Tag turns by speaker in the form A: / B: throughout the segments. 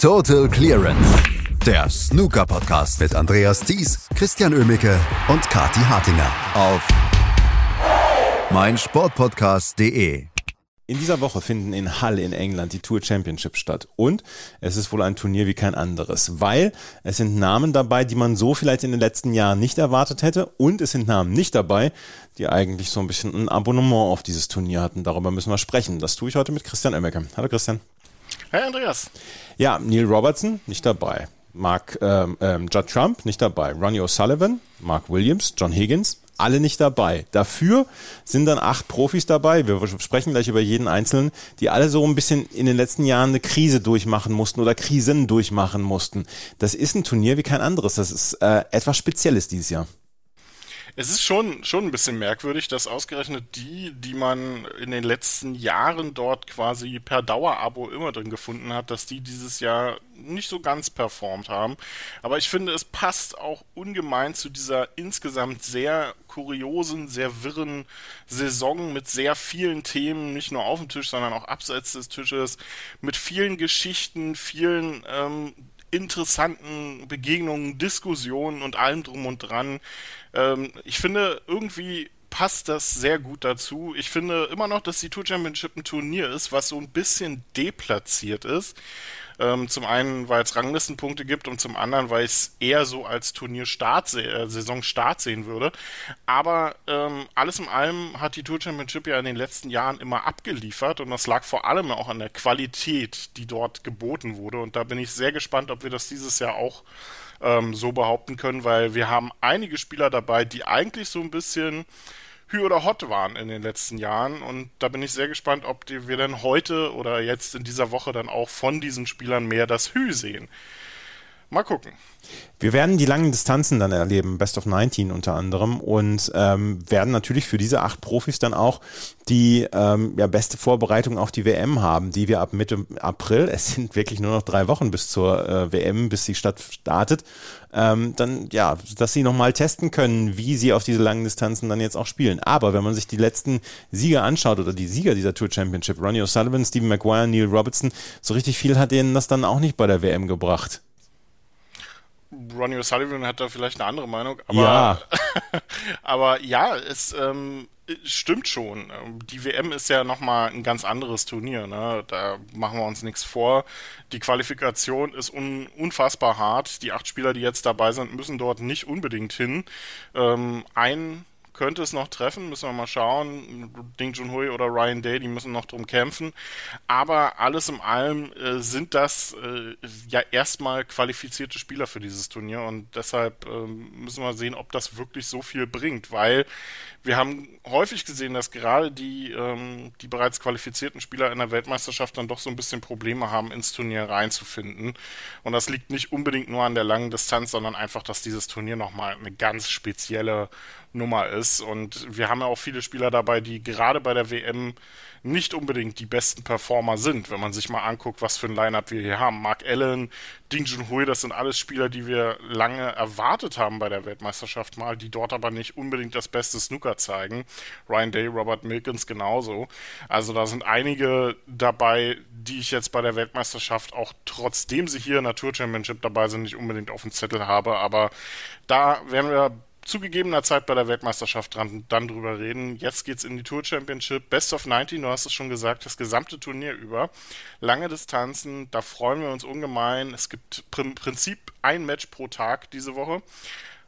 A: Total Clearance. Der Snooker-Podcast mit Andreas Thies, Christian Ömicke und Kati Hartinger auf meinsportpodcast.de.
B: In dieser Woche finden in Hull in England die Tour Championship statt. Und es ist wohl ein Turnier wie kein anderes, weil es sind Namen dabei, die man so vielleicht in den letzten Jahren nicht erwartet hätte. Und es sind Namen nicht dabei, die eigentlich so ein bisschen ein Abonnement auf dieses Turnier hatten. Darüber müssen wir sprechen. Das tue ich heute mit Christian Oemmeke. Hallo Christian.
C: Hey Andreas.
B: Ja, Neil Robertson nicht dabei. Mark ähm, ähm, Judd Trump nicht dabei. Ronnie O'Sullivan, Mark Williams, John Higgins, alle nicht dabei. Dafür sind dann acht Profis dabei. Wir sprechen gleich über jeden einzelnen, die alle so ein bisschen in den letzten Jahren eine Krise durchmachen mussten oder Krisen durchmachen mussten. Das ist ein Turnier wie kein anderes. Das ist äh, etwas Spezielles dieses Jahr.
C: Es ist schon, schon ein bisschen merkwürdig, dass ausgerechnet die, die man in den letzten Jahren dort quasi per Dauerabo immer drin gefunden hat, dass die dieses Jahr nicht so ganz performt haben. Aber ich finde, es passt auch ungemein zu dieser insgesamt sehr kuriosen, sehr wirren Saison mit sehr vielen Themen, nicht nur auf dem Tisch, sondern auch abseits des Tisches, mit vielen Geschichten, vielen ähm, interessanten Begegnungen, Diskussionen und allem drum und dran. Ähm, ich finde, irgendwie passt das sehr gut dazu. Ich finde immer noch, dass die Tour Championship ein Turnier ist, was so ein bisschen deplatziert ist. Ähm, zum einen, weil es Ranglistenpunkte gibt und zum anderen, weil ich es eher so als Turnierstart, äh, Saisonstart sehen würde. Aber ähm, alles in allem hat die Tour Championship ja in den letzten Jahren immer abgeliefert und das lag vor allem auch an der Qualität, die dort geboten wurde. Und da bin ich sehr gespannt, ob wir das dieses Jahr auch ähm, so behaupten können, weil wir haben einige Spieler dabei, die eigentlich so ein bisschen Hü oder Hot waren in den letzten Jahren. Und da bin ich sehr gespannt, ob wir dann heute oder jetzt in dieser Woche dann auch von diesen Spielern mehr das Hü sehen. Mal gucken.
B: Wir werden die langen Distanzen dann erleben, Best of 19 unter anderem, und ähm, werden natürlich für diese acht Profis dann auch die ähm, ja, beste Vorbereitung auf die WM haben, die wir ab Mitte April, es sind wirklich nur noch drei Wochen bis zur äh, WM, bis sie statt startet, ähm, dann ja, dass sie nochmal testen können, wie sie auf diese langen Distanzen dann jetzt auch spielen. Aber wenn man sich die letzten Sieger anschaut oder die Sieger dieser Tour Championship, Ronnie O'Sullivan, Stephen Maguire, Neil Robertson, so richtig viel hat denen das dann auch nicht bei der WM gebracht.
C: Ronnie O'Sullivan hat da vielleicht eine andere Meinung, aber
B: ja,
C: aber ja es ähm, stimmt schon. Die WM ist ja nochmal ein ganz anderes Turnier. Ne? Da machen wir uns nichts vor. Die Qualifikation ist un unfassbar hart. Die acht Spieler, die jetzt dabei sind, müssen dort nicht unbedingt hin. Ähm, ein könnte es noch treffen, müssen wir mal schauen. Ding Junhui oder Ryan Day, die müssen noch drum kämpfen. Aber alles in allem äh, sind das äh, ja erstmal qualifizierte Spieler für dieses Turnier und deshalb äh, müssen wir sehen, ob das wirklich so viel bringt, weil wir haben häufig gesehen, dass gerade die, ähm, die bereits qualifizierten Spieler in der Weltmeisterschaft dann doch so ein bisschen Probleme haben, ins Turnier reinzufinden. Und das liegt nicht unbedingt nur an der langen Distanz, sondern einfach, dass dieses Turnier nochmal eine ganz spezielle Nummer ist. Und wir haben ja auch viele Spieler dabei, die gerade bei der WM nicht unbedingt die besten Performer sind, wenn man sich mal anguckt, was für ein Lineup wir hier haben. Mark Allen, Ding Junhui, das sind alles Spieler, die wir lange erwartet haben bei der Weltmeisterschaft mal, die dort aber nicht unbedingt das beste Snooker zeigen. Ryan Day, Robert Milkins genauso. Also da sind einige dabei, die ich jetzt bei der Weltmeisterschaft auch trotzdem sie hier in der Tour Championship dabei sind, nicht unbedingt auf dem Zettel habe. Aber da werden wir zu gegebener Zeit bei der Weltmeisterschaft dran, dann drüber reden. Jetzt geht's in die Tour Championship. Best of 19, du hast es schon gesagt, das gesamte Turnier über. Lange Distanzen, da freuen wir uns ungemein. Es gibt im Prinzip ein Match pro Tag diese Woche.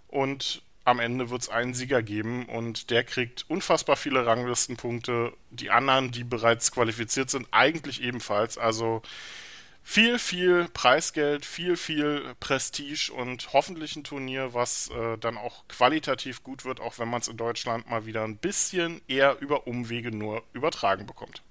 C: Und am Ende wird es einen Sieger geben und der kriegt unfassbar viele Ranglistenpunkte. Die anderen, die bereits qualifiziert sind, eigentlich ebenfalls. Also viel, viel Preisgeld, viel, viel Prestige und hoffentlich ein Turnier, was äh, dann auch qualitativ gut wird, auch wenn man es in Deutschland mal wieder ein bisschen eher über Umwege nur übertragen bekommt.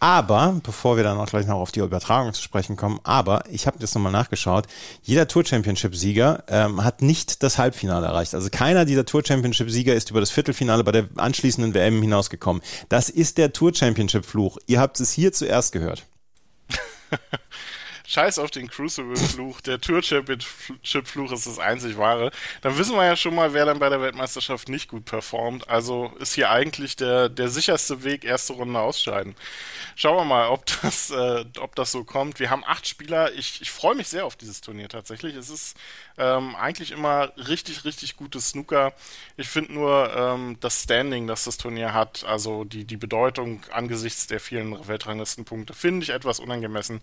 B: Aber, bevor wir dann auch gleich noch auf die Übertragung zu sprechen kommen, aber ich habe das nochmal nachgeschaut, jeder Tour Championship-Sieger ähm, hat nicht das Halbfinale erreicht. Also keiner dieser Tour Championship-Sieger ist über das Viertelfinale bei der anschließenden WM hinausgekommen. Das ist der Tour Championship-Fluch. Ihr habt es hier zuerst gehört.
C: Scheiß auf den Crucible-Fluch, der Tour-Championship-Fluch ist das einzig wahre. Dann wissen wir ja schon mal, wer dann bei der Weltmeisterschaft nicht gut performt. Also ist hier eigentlich der, der sicherste Weg, erste Runde ausscheiden. Schauen wir mal, ob das, äh, ob das so kommt. Wir haben acht Spieler. Ich, ich freue mich sehr auf dieses Turnier tatsächlich. Es ist ähm, eigentlich immer richtig, richtig gutes Snooker. Ich finde nur ähm, das Standing, das das Turnier hat, also die, die Bedeutung angesichts der vielen Weltranglistenpunkte, finde ich etwas unangemessen.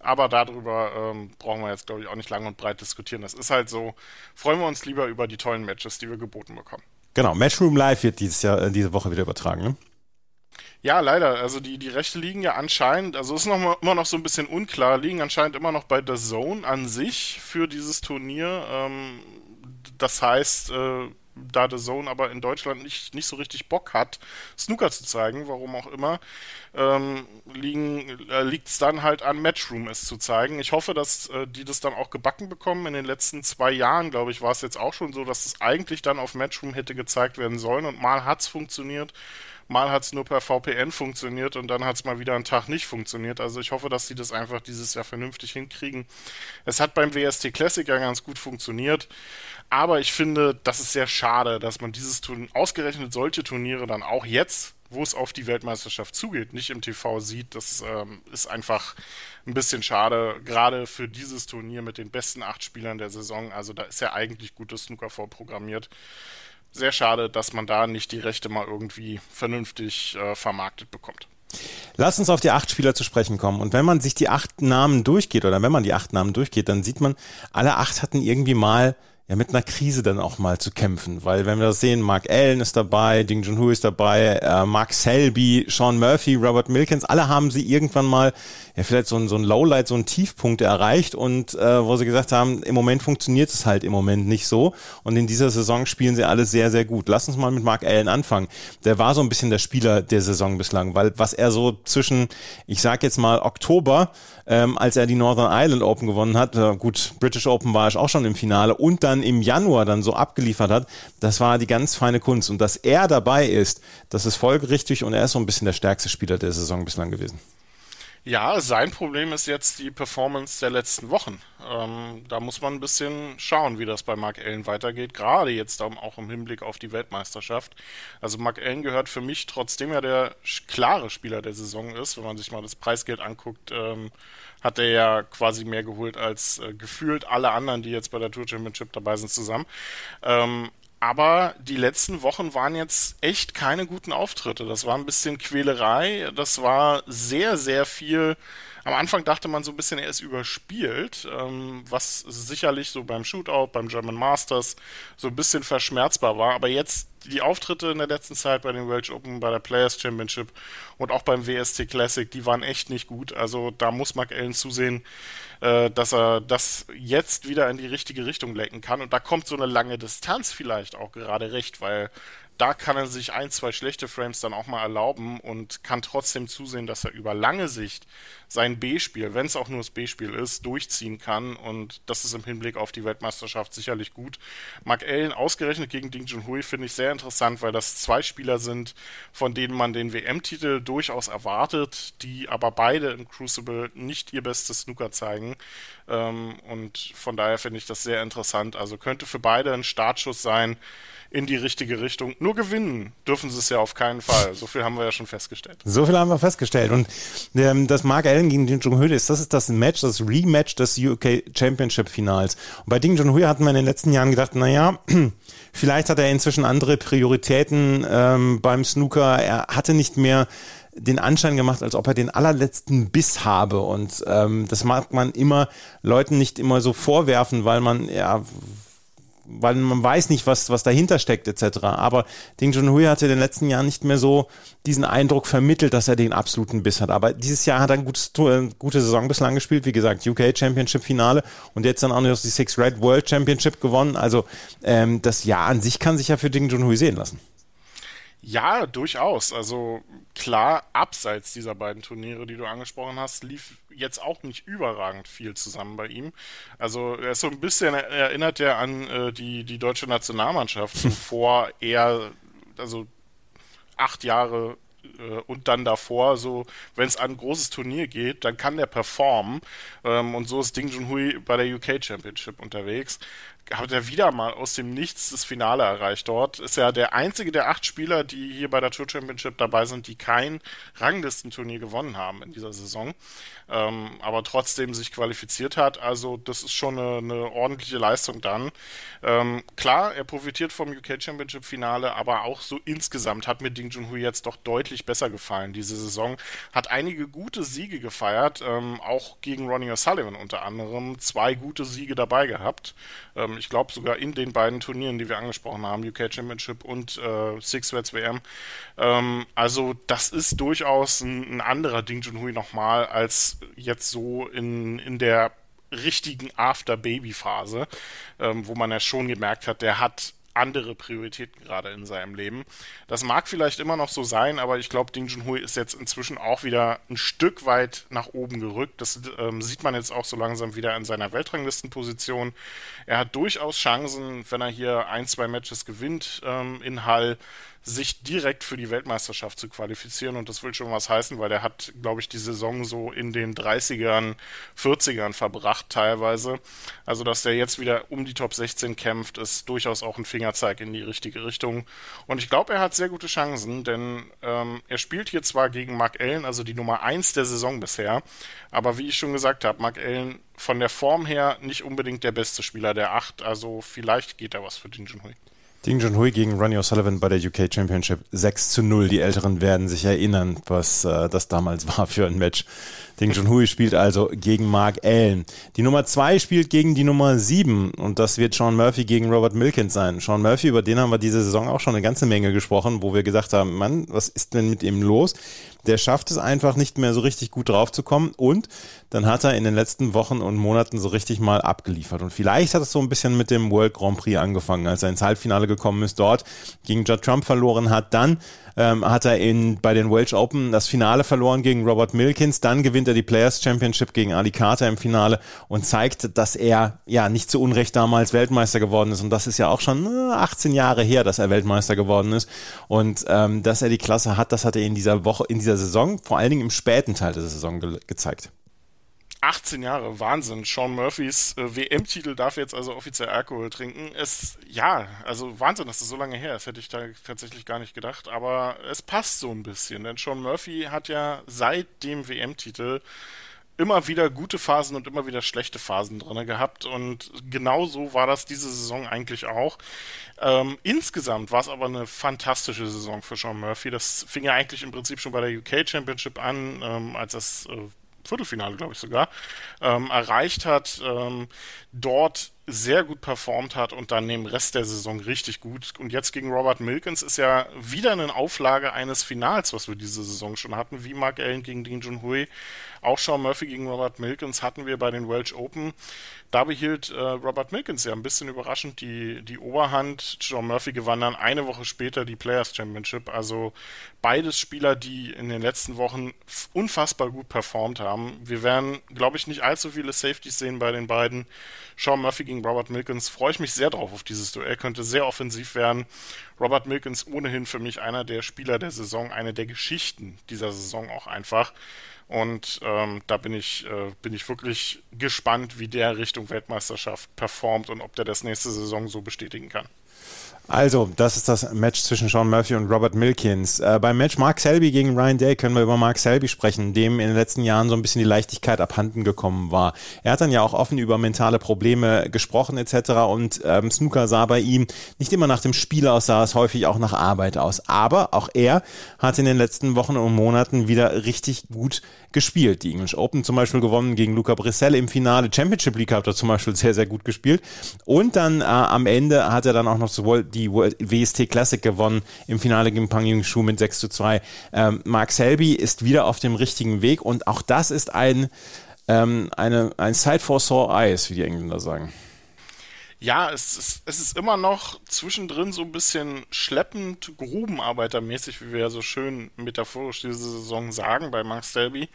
C: Aber darüber ähm, brauchen wir jetzt, glaube ich, auch nicht lang und breit diskutieren. Das ist halt so. Freuen wir uns lieber über die tollen Matches, die wir geboten bekommen.
B: Genau, Matchroom Live wird dieses Jahr, äh, diese Woche wieder übertragen, ne?
C: Ja, leider. Also die, die Rechte liegen ja anscheinend, also ist noch mal, immer noch so ein bisschen unklar, liegen anscheinend immer noch bei der Zone an sich für dieses Turnier. Ähm, das heißt, äh, da The Zone aber in Deutschland nicht, nicht so richtig Bock hat, Snooker zu zeigen, warum auch immer, ähm, äh, liegt es dann halt an Matchroom, es zu zeigen. Ich hoffe, dass äh, die das dann auch gebacken bekommen. In den letzten zwei Jahren, glaube ich, war es jetzt auch schon so, dass es eigentlich dann auf Matchroom hätte gezeigt werden sollen und mal hat es funktioniert mal hat es nur per VPN funktioniert und dann hat es mal wieder einen Tag nicht funktioniert. Also ich hoffe, dass sie das einfach dieses Jahr vernünftig hinkriegen. Es hat beim WST Classic ja ganz gut funktioniert, aber ich finde, das ist sehr schade, dass man dieses Turnier, ausgerechnet solche Turniere dann auch jetzt wo es auf die Weltmeisterschaft zugeht, nicht im TV sieht, das ähm, ist einfach ein bisschen schade, gerade für dieses Turnier mit den besten acht Spielern der Saison. Also da ist ja eigentlich gutes Snooker vorprogrammiert sehr schade, dass man da nicht die Rechte mal irgendwie vernünftig äh, vermarktet bekommt.
B: Lass uns auf die acht Spieler zu sprechen kommen. Und wenn man sich die acht Namen durchgeht, oder wenn man die acht Namen durchgeht, dann sieht man, alle acht hatten irgendwie mal ja mit einer Krise dann auch mal zu kämpfen. Weil wenn wir das sehen, Mark Allen ist dabei, Ding Junhui ist dabei, äh, Mark Selby, Sean Murphy, Robert Milkins, alle haben sie irgendwann mal ja vielleicht so ein, so ein Lowlight, so ein Tiefpunkt erreicht und äh, wo sie gesagt haben, im Moment funktioniert es halt im Moment nicht so und in dieser Saison spielen sie alle sehr, sehr gut. Lass uns mal mit Mark Allen anfangen. Der war so ein bisschen der Spieler der Saison bislang, weil was er so zwischen, ich sag jetzt mal Oktober, ähm, als er die Northern Ireland Open gewonnen hat, äh, gut, British Open war ich auch schon im Finale und dann im Januar dann so abgeliefert hat, das war die ganz feine Kunst und dass er dabei ist, das ist folgerichtig und er ist so ein bisschen der stärkste Spieler der Saison bislang gewesen.
C: Ja, sein Problem ist jetzt die Performance der letzten Wochen. Ähm, da muss man ein bisschen schauen, wie das bei Mark Allen weitergeht, gerade jetzt auch im Hinblick auf die Weltmeisterschaft. Also Mark Allen gehört für mich, trotzdem er der klare Spieler der Saison ist, wenn man sich mal das Preisgeld anguckt, ähm, hat er ja quasi mehr geholt als äh, gefühlt alle anderen, die jetzt bei der Tour Championship dabei sind, zusammen. Ähm, aber die letzten Wochen waren jetzt echt keine guten Auftritte. Das war ein bisschen Quälerei. Das war sehr, sehr viel am Anfang dachte man so ein bisschen, er ist überspielt, ähm, was sicherlich so beim Shootout, beim German Masters so ein bisschen verschmerzbar war. Aber jetzt die Auftritte in der letzten Zeit bei den Welsh Open, bei der Players Championship und auch beim WST Classic, die waren echt nicht gut. Also da muss Mark Allen zusehen, äh, dass er das jetzt wieder in die richtige Richtung lenken kann. Und da kommt so eine lange Distanz vielleicht auch gerade recht, weil da kann er sich ein, zwei schlechte Frames dann auch mal erlauben und kann trotzdem zusehen, dass er über lange Sicht sein B-Spiel, wenn es auch nur das B-Spiel ist, durchziehen kann. Und das ist im Hinblick auf die Weltmeisterschaft sicherlich gut. Mark Allen ausgerechnet gegen Ding Junhui finde ich sehr interessant, weil das zwei Spieler sind, von denen man den WM-Titel durchaus erwartet, die aber beide im Crucible nicht ihr bestes Snooker zeigen. Ähm, und von daher finde ich das sehr interessant. Also könnte für beide ein Startschuss sein in die richtige Richtung. Nur gewinnen dürfen sie es ja auf keinen Fall. So viel haben wir ja schon festgestellt.
B: So viel haben wir festgestellt. Und ähm, das Mark Allen gegen Ding Junhui ist, das ist das Match, das Rematch des UK Championship Finals. Und bei Ding Junhui hatten wir in den letzten Jahren gedacht, naja, vielleicht hat er inzwischen andere Prioritäten ähm, beim Snooker. Er hatte nicht mehr den Anschein gemacht, als ob er den allerletzten Biss habe. Und ähm, das mag man immer Leuten nicht immer so vorwerfen, weil man ja weil man weiß nicht, was, was dahinter steckt, etc. Aber Ding Junhui hatte in den letzten Jahren nicht mehr so diesen Eindruck vermittelt, dass er den absoluten Biss hat. Aber dieses Jahr hat er eine gute, eine gute Saison bislang gespielt. Wie gesagt, UK Championship Finale und jetzt dann auch noch die Six Red World Championship gewonnen. Also ähm, das Jahr an sich kann sich ja für Ding Junhui sehen lassen.
C: Ja, durchaus. Also klar, abseits dieser beiden Turniere, die du angesprochen hast, lief jetzt auch nicht überragend viel zusammen bei ihm. Also er ist so ein bisschen erinnert er an äh, die, die deutsche Nationalmannschaft, bevor er, also acht Jahre äh, und dann davor, so, wenn es an ein großes Turnier geht, dann kann der performen. Ähm, und so ist Ding Junhui bei der UK Championship unterwegs hat er wieder mal aus dem Nichts das Finale erreicht dort. Ist ja der einzige der acht Spieler, die hier bei der Tour Championship dabei sind, die kein Ranglistenturnier gewonnen haben in dieser Saison ähm, aber trotzdem sich qualifiziert hat. Also das ist schon eine, eine ordentliche Leistung dann. Ähm, klar, er profitiert vom UK Championship Finale, aber auch so insgesamt hat mir Ding Junhui jetzt doch deutlich besser gefallen diese Saison. Hat einige gute Siege gefeiert, ähm, auch gegen Ronnie O'Sullivan unter anderem. Zwei gute Siege dabei gehabt. Ich glaube sogar in den beiden Turnieren, die wir angesprochen haben, UK Championship und äh, Six Reds WM. Ähm, also das ist durchaus ein, ein anderer Ding Junhui nochmal als jetzt so in, in der richtigen After-Baby-Phase, ähm, wo man ja schon gemerkt hat, der hat andere Prioritäten gerade in seinem Leben. Das mag vielleicht immer noch so sein, aber ich glaube, Ding Junhui ist jetzt inzwischen auch wieder ein Stück weit nach oben gerückt. Das ähm, sieht man jetzt auch so langsam wieder in seiner Weltranglistenposition. Er hat durchaus Chancen, wenn er hier ein, zwei Matches gewinnt ähm, in Hall, sich direkt für die Weltmeisterschaft zu qualifizieren. Und das will schon was heißen, weil er hat, glaube ich, die Saison so in den 30ern, 40ern verbracht teilweise. Also, dass der jetzt wieder um die Top 16 kämpft, ist durchaus auch ein Fingerzeig in die richtige Richtung. Und ich glaube, er hat sehr gute Chancen, denn ähm, er spielt hier zwar gegen Mark Allen, also die Nummer 1 der Saison bisher, aber wie ich schon gesagt habe, Mark Allen von der Form her nicht unbedingt der beste Spieler der 8, also vielleicht geht da was für Ding Junhui.
B: Ding Junhui gegen Ronnie O'Sullivan bei der UK Championship 6 zu 0. Die Älteren werden sich erinnern, was äh, das damals war für ein Match. Ding Junhui spielt also gegen Mark Allen. Die Nummer 2 spielt gegen die Nummer 7 und das wird Sean Murphy gegen Robert Milkins sein. Sean Murphy, über den haben wir diese Saison auch schon eine ganze Menge gesprochen, wo wir gesagt haben, Mann, was ist denn mit ihm los? Der schafft es einfach nicht mehr so richtig gut draufzukommen und dann hat er in den letzten Wochen und Monaten so richtig mal abgeliefert. Und vielleicht hat es so ein bisschen mit dem World Grand Prix angefangen, als er ins Halbfinale gekommen ist, dort gegen Judd Trump verloren hat, dann ähm, hat er in, bei den Welsh Open das Finale verloren gegen Robert Milkins. Dann gewinnt er die Players Championship gegen Ali Carter im Finale und zeigt, dass er ja nicht zu Unrecht damals Weltmeister geworden ist. Und das ist ja auch schon 18 äh, Jahre her, dass er Weltmeister geworden ist. Und ähm, dass er die Klasse hat, das hat er in dieser Woche, in dieser Saison, vor allen Dingen im späten Teil der Saison ge gezeigt.
C: 18 Jahre, Wahnsinn. Sean Murphys äh, WM-Titel darf jetzt also offiziell Alkohol trinken. Es, ja, also Wahnsinn, dass das so lange her ist, hätte ich da tatsächlich gar nicht gedacht. Aber es passt so ein bisschen, denn Sean Murphy hat ja seit dem WM-Titel immer wieder gute Phasen und immer wieder schlechte Phasen drin gehabt. Und genau so war das diese Saison eigentlich auch. Ähm, insgesamt war es aber eine fantastische Saison für Sean Murphy. Das fing ja eigentlich im Prinzip schon bei der UK Championship an, ähm, als das äh, Viertelfinale, glaube ich sogar, ähm, erreicht hat, ähm, dort sehr gut performt hat und dann im Rest der Saison richtig gut. Und jetzt gegen Robert Milkins ist ja wieder eine Auflage eines Finals, was wir diese Saison schon hatten, wie Mark Allen gegen Dean Junhui. Auch Sean Murphy gegen Robert Milkins hatten wir bei den Welsh Open. Da behielt äh, Robert Milkins ja ein bisschen überraschend die, die Oberhand. Sean Murphy gewann dann eine Woche später die Players Championship. Also beides Spieler, die in den letzten Wochen unfassbar gut performt haben. Wir werden, glaube ich, nicht allzu viele Safeties sehen bei den beiden. Sean Murphy gegen Robert Milkins freue ich mich sehr drauf auf dieses Duell. Könnte sehr offensiv werden. Robert Milkins ohnehin für mich einer der Spieler der Saison, eine der Geschichten dieser Saison auch einfach. Und ähm, da bin ich, äh, bin ich wirklich gespannt, wie der Richtung Weltmeisterschaft performt und ob der das nächste Saison so bestätigen kann.
B: Also, das ist das Match zwischen Sean Murphy und Robert Milkins. Äh, beim Match Mark Selby gegen Ryan Day können wir über Mark Selby sprechen, dem in den letzten Jahren so ein bisschen die Leichtigkeit abhanden gekommen war. Er hat dann ja auch offen über mentale Probleme gesprochen etc. Und ähm, Snooker sah bei ihm nicht immer nach dem Spiel aus, sah es häufig auch nach Arbeit aus. Aber auch er hat in den letzten Wochen und Monaten wieder richtig gut gespielt. Die English Open zum Beispiel gewonnen gegen Luca Brissell im Finale. Championship League hat er zum Beispiel sehr, sehr gut gespielt. Und dann äh, am Ende hat er dann auch noch sowohl die WST Classic gewonnen im Finale gegen Pang Yung Shu mit 6 zu 2. Ähm, Mark Selby ist wieder auf dem richtigen Weg und auch das ist ein, ähm, eine, ein Side for Sore Eyes, wie die Engländer sagen
C: ja, es ist, es ist immer noch zwischendrin so ein bisschen schleppend, grubenarbeitermäßig, wie wir ja so schön metaphorisch diese Saison sagen bei Mark Selby.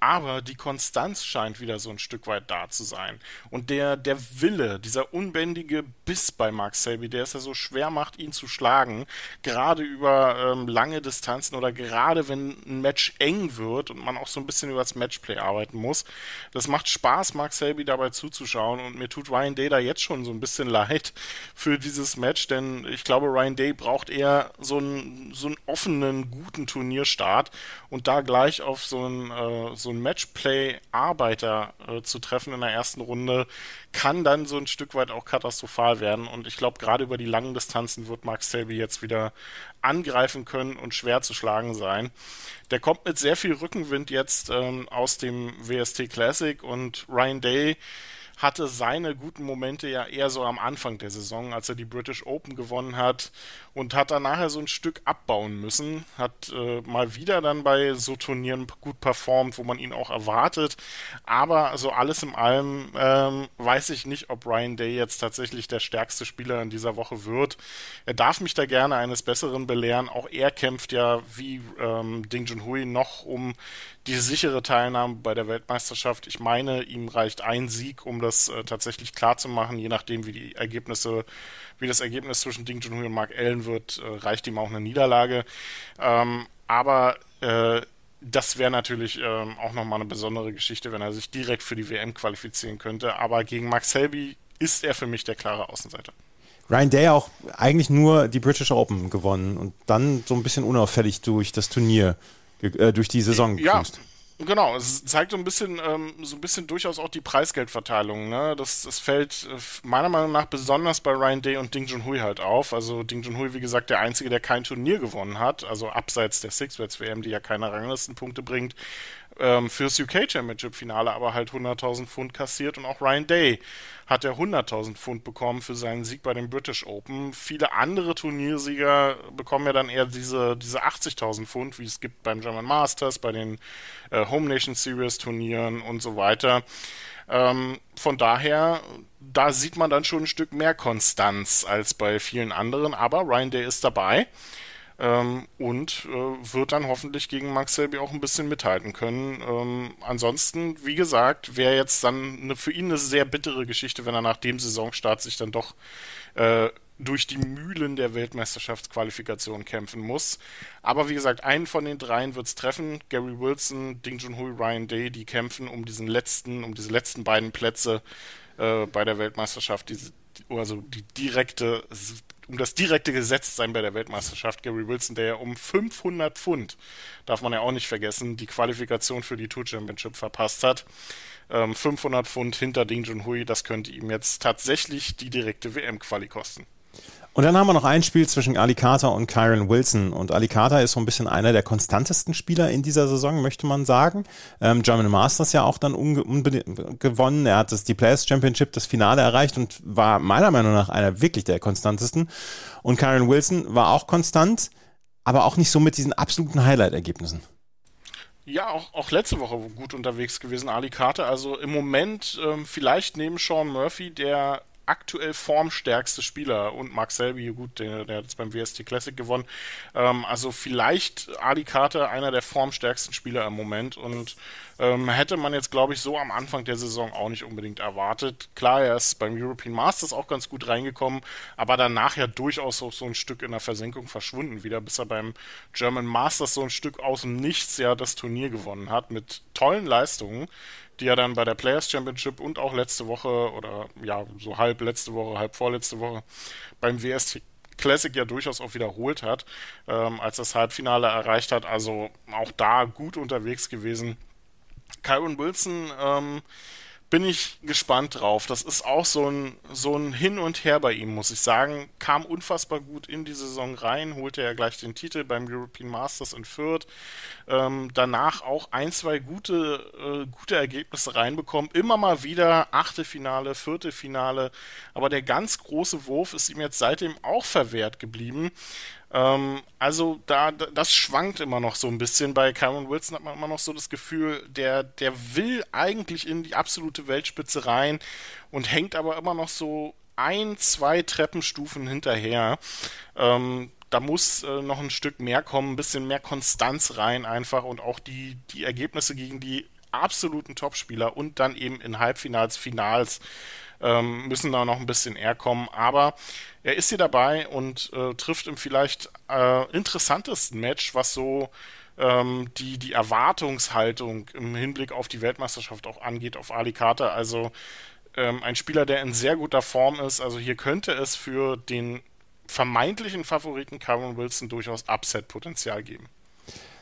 C: Aber die Konstanz scheint wieder so ein Stück weit da zu sein. Und der, der Wille, dieser unbändige Biss bei Mark Selby, der es ja so schwer macht, ihn zu schlagen, gerade über ähm, lange Distanzen oder gerade wenn ein Match eng wird und man auch so ein bisschen über das Matchplay arbeiten muss. Das macht Spaß, Mark Selby dabei zuzuschauen und mir tut Ryan Day da jetzt schon so ein bisschen leid für dieses Match, denn ich glaube, Ryan Day braucht eher so einen, so einen offenen, guten Turnierstart und da gleich auf so einen, äh, so einen Matchplay-Arbeiter äh, zu treffen in der ersten Runde, kann dann so ein Stück weit auch katastrophal werden. Und ich glaube, gerade über die langen Distanzen wird Mark Selby jetzt wieder angreifen können und schwer zu schlagen sein. Der kommt mit sehr viel Rückenwind jetzt ähm, aus dem WST Classic und Ryan Day hatte seine guten Momente ja eher so am Anfang der Saison, als er die British Open gewonnen hat und hat dann nachher so ein Stück abbauen müssen, hat äh, mal wieder dann bei so Turnieren gut performt, wo man ihn auch erwartet, aber so alles in allem ähm, weiß ich nicht, ob Ryan Day jetzt tatsächlich der stärkste Spieler in dieser Woche wird. Er darf mich da gerne eines Besseren belehren, auch er kämpft ja wie ähm, Ding Junhui noch um die sichere Teilnahme bei der Weltmeisterschaft. Ich meine, ihm reicht ein Sieg, um das äh, tatsächlich klar zu machen, je nachdem, wie die Ergebnisse, wie das Ergebnis zwischen Ding Junhui und Mark Allen wird, äh, reicht ihm auch eine Niederlage. Ähm, aber äh, das wäre natürlich ähm, auch nochmal eine besondere Geschichte, wenn er sich direkt für die WM qualifizieren könnte. Aber gegen Max Selby ist er für mich der klare Außenseiter.
B: Ryan Day auch eigentlich nur die British Open gewonnen und dann so ein bisschen unauffällig durch das Turnier äh, durch die Saison
C: ja. Genau, es zeigt so ein bisschen, ähm, so ein bisschen durchaus auch die Preisgeldverteilung. Ne? Das, das fällt äh, meiner Meinung nach besonders bei Ryan Day und Ding Junhui halt auf. Also Ding Junhui, wie gesagt, der einzige, der kein Turnier gewonnen hat, also abseits der Six-Bets WM, die ja keine Ranglistenpunkte bringt, ähm, fürs UK Championship Finale aber halt 100.000 Pfund kassiert und auch Ryan Day hat er 100.000 Pfund bekommen für seinen Sieg bei den British Open. Viele andere Turniersieger bekommen ja dann eher diese, diese 80.000 Pfund, wie es gibt beim German Masters, bei den äh, Home Nation Series Turnieren und so weiter. Ähm, von daher, da sieht man dann schon ein Stück mehr Konstanz als bei vielen anderen, aber Ryan Day ist dabei. Ähm, und äh, wird dann hoffentlich gegen Max Selby auch ein bisschen mithalten können. Ähm, ansonsten, wie gesagt, wäre jetzt dann eine, für ihn eine sehr bittere Geschichte, wenn er nach dem Saisonstart sich dann doch äh, durch die Mühlen der Weltmeisterschaftsqualifikation kämpfen muss. Aber wie gesagt, einen von den dreien wird es treffen. Gary Wilson, Ding Junhui, Ryan Day, die kämpfen um diesen letzten, um diese letzten beiden Plätze äh, bei der Weltmeisterschaft, die, also die direkte um das direkte Gesetztsein bei der Weltmeisterschaft. Gary Wilson, der ja um 500 Pfund, darf man ja auch nicht vergessen, die Qualifikation für die Tour Championship verpasst hat. Ähm, 500 Pfund hinter Ding Junhui, das könnte ihm jetzt tatsächlich die direkte WM-Quali kosten.
B: Und dann haben wir noch ein Spiel zwischen Ali Carter und Kyron Wilson. Und Ali Carter ist so ein bisschen einer der konstantesten Spieler in dieser Saison, möchte man sagen. Ähm, German Masters ja auch dann gewonnen. Er hat das, die Players Championship, das Finale erreicht und war meiner Meinung nach einer wirklich der konstantesten. Und Kyron Wilson war auch konstant, aber auch nicht so mit diesen absoluten Highlight-Ergebnissen.
C: Ja, auch, auch letzte Woche gut unterwegs gewesen, Ali Carter. Also im Moment ähm, vielleicht neben Sean Murphy, der aktuell formstärkste Spieler und Mark Selby, gut, der, der hat jetzt beim WST Classic gewonnen. Ähm, also vielleicht Ali Carter einer der formstärksten Spieler im Moment und ähm, hätte man jetzt, glaube ich, so am Anfang der Saison auch nicht unbedingt erwartet. Klar, er ist beim European Masters auch ganz gut reingekommen, aber danach ja durchaus auch so ein Stück in der Versenkung verschwunden wieder, bis er beim German Masters so ein Stück aus dem Nichts ja das Turnier gewonnen hat mit tollen Leistungen die er dann bei der Players Championship und auch letzte Woche oder ja, so halb letzte Woche, halb vorletzte Woche beim WST Classic ja durchaus auch wiederholt hat, ähm, als das Halbfinale erreicht hat. Also auch da gut unterwegs gewesen. Kyron Wilson ähm, bin ich gespannt drauf. Das ist auch so ein, so ein Hin und Her bei ihm, muss ich sagen. Kam unfassbar gut in die Saison rein, holte ja gleich den Titel beim European Masters in Fürth. Ähm, danach auch ein, zwei gute, äh, gute Ergebnisse reinbekommen. Immer mal wieder Achtelfinale, Viertelfinale. Aber der ganz große Wurf ist ihm jetzt seitdem auch verwehrt geblieben. Ähm, also da, das schwankt immer noch so ein bisschen. Bei Cameron Wilson hat man immer noch so das Gefühl, der, der will eigentlich in die absolute Weltspitze rein und hängt aber immer noch so ein, zwei Treppenstufen hinterher. Ähm, da muss äh, noch ein Stück mehr kommen, ein bisschen mehr Konstanz rein einfach und auch die, die Ergebnisse gegen die absoluten Topspieler und dann eben in Halbfinals, Finals ähm, müssen da noch ein bisschen eher kommen. Aber er ist hier dabei und äh, trifft im vielleicht äh, interessantesten Match, was so ähm, die, die Erwartungshaltung im Hinblick auf die Weltmeisterschaft auch angeht, auf Ali Carter. Also ähm, ein Spieler, der in sehr guter Form ist. Also hier könnte es für den vermeintlichen Favoriten Kyron Wilson durchaus Upset-Potenzial geben.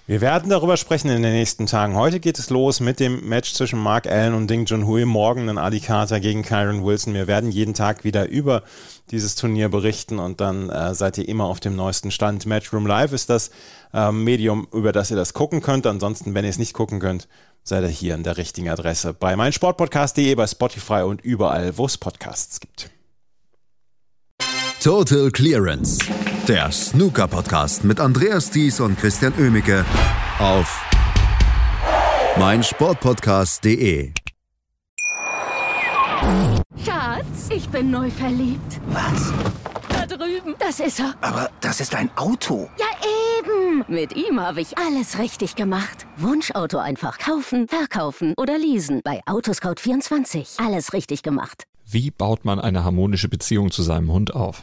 B: Wir werden darüber sprechen in den nächsten Tagen. Heute geht es los mit dem Match zwischen Mark Allen und Ding Junhui. Morgen dann Ali Carter gegen Kyron Wilson. Wir werden jeden Tag wieder über dieses Turnier berichten und dann äh, seid ihr immer auf dem neuesten Stand. Matchroom Live ist das äh, Medium, über das ihr das gucken könnt. Ansonsten, wenn ihr es nicht gucken könnt, seid ihr hier an der richtigen Adresse bei meinsportpodcast.de, bei Spotify und überall, wo es Podcasts gibt.
A: Total Clearance der Snooker-Podcast mit Andreas Thies und Christian Oemicke auf meinsportpodcast.de.
D: Schatz, ich bin neu verliebt.
E: Was?
D: Da drüben. Das ist er.
E: Aber das ist ein Auto.
D: Ja, eben. Mit ihm habe ich alles richtig gemacht. Wunschauto einfach kaufen, verkaufen oder leasen. Bei Autoscout24. Alles richtig gemacht.
F: Wie baut man eine harmonische Beziehung zu seinem Hund auf?